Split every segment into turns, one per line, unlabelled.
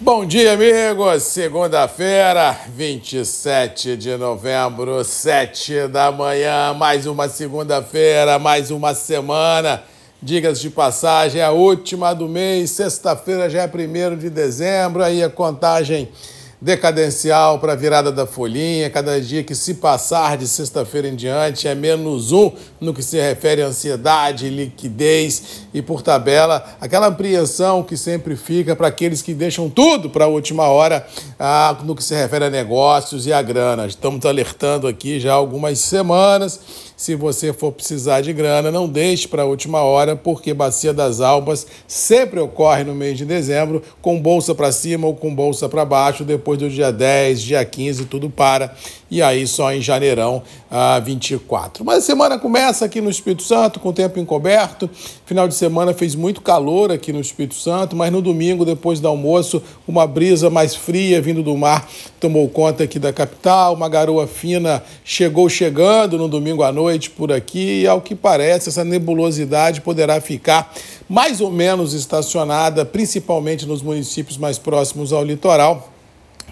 Bom dia, amigos. Segunda-feira, 27 de novembro, 7 da manhã. Mais uma segunda-feira, mais uma semana. Digas de passagem, é a última do mês. Sexta-feira já é 1 de dezembro. Aí a contagem decadencial para a virada da folhinha. Cada dia que se passar de sexta-feira em diante é menos um no que se refere à ansiedade, liquidez e, por tabela, aquela apreensão que sempre fica para aqueles que deixam tudo para a última hora ah, no que se refere a negócios e a grana. Estamos alertando aqui já há algumas semanas se você for precisar de grana, não deixe para a última hora, porque Bacia das Almas sempre ocorre no mês de dezembro, com bolsa para cima ou com bolsa para baixo, depois do dia 10, dia 15, tudo para, e aí só em janeirão ah, 24. Mas a semana começa aqui no Espírito Santo, com o tempo encoberto. Final de semana fez muito calor aqui no Espírito Santo, mas no domingo, depois do almoço, uma brisa mais fria vindo do mar tomou conta aqui da capital, uma garoa fina chegou chegando no domingo à noite por aqui e, ao que parece, essa nebulosidade poderá ficar mais ou menos estacionada, principalmente nos municípios mais próximos ao litoral,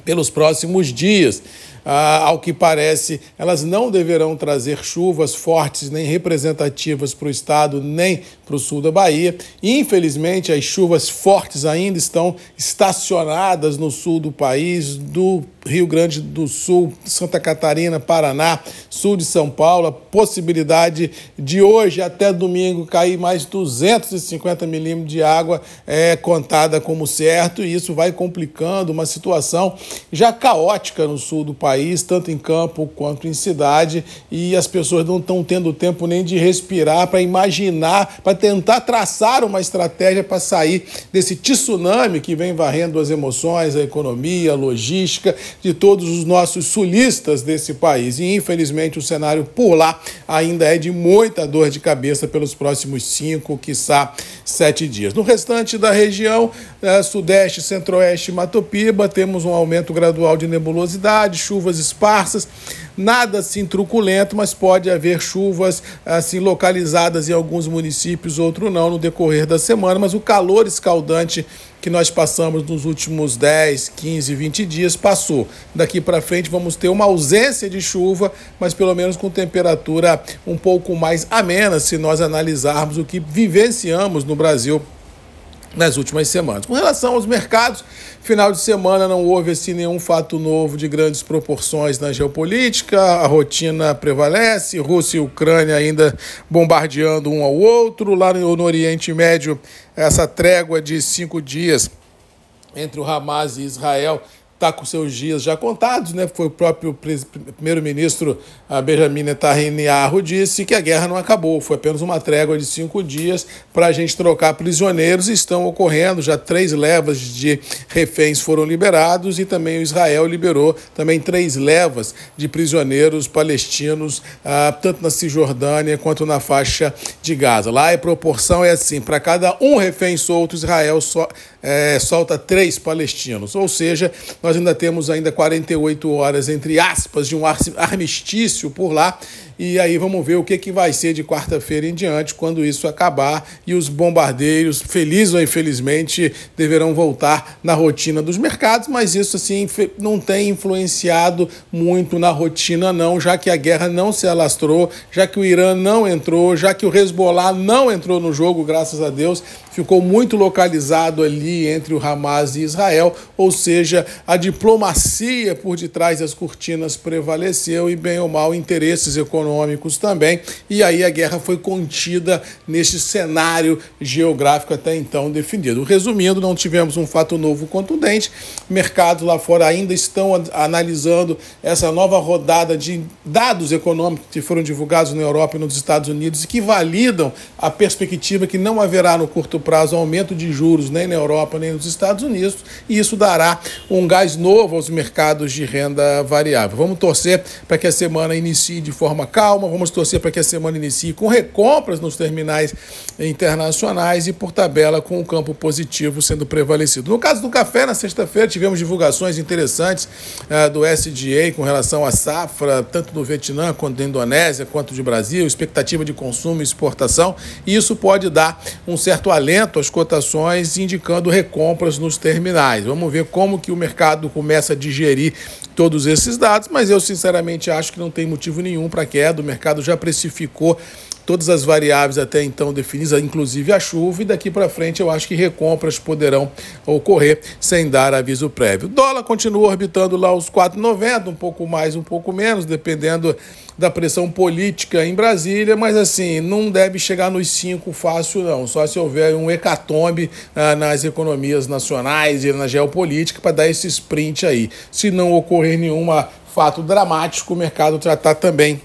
pelos próximos dias. Ah, ao que parece, elas não deverão trazer chuvas fortes nem representativas para o estado, nem para o sul da Bahia. Infelizmente, as chuvas fortes ainda estão estacionadas no sul do país, do Rio Grande do Sul, Santa Catarina, Paraná, sul de São Paulo, a possibilidade de hoje até domingo cair mais 250 milímetros de água é contada como certo, e isso vai complicando uma situação já caótica no sul do país, tanto em campo quanto em cidade, e as pessoas não estão tendo tempo nem de respirar para imaginar, para tentar traçar uma estratégia para sair desse tsunami que vem varrendo as emoções, a economia, a logística de todos os nossos sulistas desse país. E infelizmente o cenário por lá ainda é de muita dor de cabeça pelos próximos cinco, quiçá sete dias. No restante da região, é, Sudeste, Centro-Oeste e Matopiba, temos um aumento gradual de nebulosidade, chuvas esparsas, nada assim truculento, mas pode haver chuvas assim localizadas em alguns municípios, outro não, no decorrer da semana, mas o calor escaldante que nós passamos nos últimos 10, 15, 20 dias passou. Daqui para frente vamos ter uma ausência de chuva, mas pelo menos com temperatura um pouco mais amena se nós analisarmos o que vivenciamos no Brasil nas últimas semanas. Com relação aos mercados, final de semana não houve assim, nenhum fato novo de grandes proporções na geopolítica, a rotina prevalece, Rússia e Ucrânia ainda bombardeando um ao outro, lá no, Oriente Médio, essa trégua de cinco dias entre o Hamas e Israel está com seus dias já contados, né? Foi o próprio primeiro-ministro ah, Benjamin Netanyahu disse que a guerra não acabou, foi apenas uma trégua de cinco dias para a gente trocar prisioneiros. Estão ocorrendo já três levas de reféns foram liberados e também o Israel liberou também três levas de prisioneiros palestinos, ah, tanto na Cisjordânia quanto na faixa de Gaza. Lá a proporção é assim: para cada um refém solto, Israel só, é, solta três palestinos, ou seja, nós ainda temos ainda 48 horas, entre aspas, de um armistício por lá e aí vamos ver o que, que vai ser de quarta-feira em diante, quando isso acabar e os bombardeiros, felizes ou infelizmente, deverão voltar na rotina dos mercados, mas isso assim não tem influenciado muito na rotina, não, já que a guerra não se alastrou, já que o Irã não entrou, já que o Hezbollah não entrou no jogo, graças a Deus, ficou muito localizado ali entre o Hamas e Israel, ou seja, a diplomacia por detrás das cortinas prevaleceu e, bem ou mal, interesses econômicos econômicos também, e aí a guerra foi contida neste cenário geográfico até então definido. Resumindo, não tivemos um fato novo contundente, mercados lá fora ainda estão analisando essa nova rodada de dados econômicos que foram divulgados na Europa e nos Estados Unidos e que validam a perspectiva que não haverá no curto prazo aumento de juros nem na Europa nem nos Estados Unidos, e isso dará um gás novo aos mercados de renda variável. Vamos torcer para que a semana inicie de forma calma, vamos torcer para que a semana inicie com recompras nos terminais internacionais e, por tabela, com o campo positivo sendo prevalecido. No caso do café, na sexta-feira, tivemos divulgações interessantes uh, do SDA com relação à safra, tanto do Vietnã quanto da Indonésia, quanto de Brasil, expectativa de consumo e exportação, e isso pode dar um certo alento às cotações, indicando recompras nos terminais. Vamos ver como que o mercado começa a digerir todos esses dados, mas eu sinceramente acho que não tem motivo nenhum para queda. O mercado já precificou todas as variáveis até então definidas, inclusive a chuva, e daqui para frente eu acho que recompras poderão ocorrer sem dar aviso prévio. O dólar continua orbitando lá os 4,90, um pouco mais, um pouco menos, dependendo da pressão política em Brasília, mas assim, não deve chegar nos 5 fácil não, só se houver um hecatombe ah, nas economias nacionais e na geopolítica para dar esse sprint aí. Se não ocorrer nenhum fato dramático, o mercado tratar também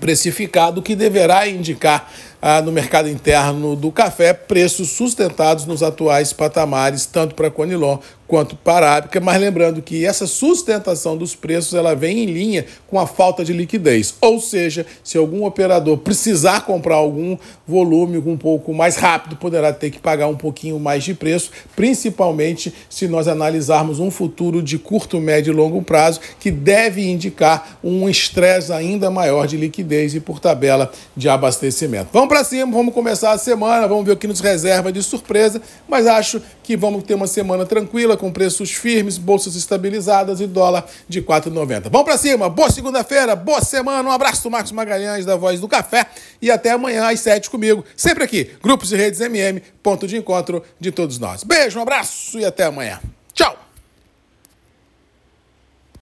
precificado, que deverá indicar ah, no mercado interno do café preços sustentados nos atuais patamares, tanto para Conilon quanto para a Arábica, mas lembrando que essa sustentação dos preços ela vem em linha com a falta de liquidez. Ou seja, se algum operador precisar comprar algum volume um pouco mais rápido, poderá ter que pagar um pouquinho mais de preço, principalmente se nós analisarmos um futuro de curto, médio e longo prazo que deve indicar um estresse ainda maior de liquidez e por tabela de abastecimento. Vamos para cima, vamos começar a semana, vamos ver o que nos reserva de surpresa, mas acho que vamos ter uma semana tranquila, com preços firmes, bolsas estabilizadas e dólar de 4,90. Vamos para cima, boa segunda-feira, boa semana, um abraço Marcos Magalhães, da Voz do Café, e até amanhã às 7 comigo, sempre aqui, Grupos e Redes MM, ponto de encontro de todos nós. Beijo, um abraço e até amanhã. Tchau!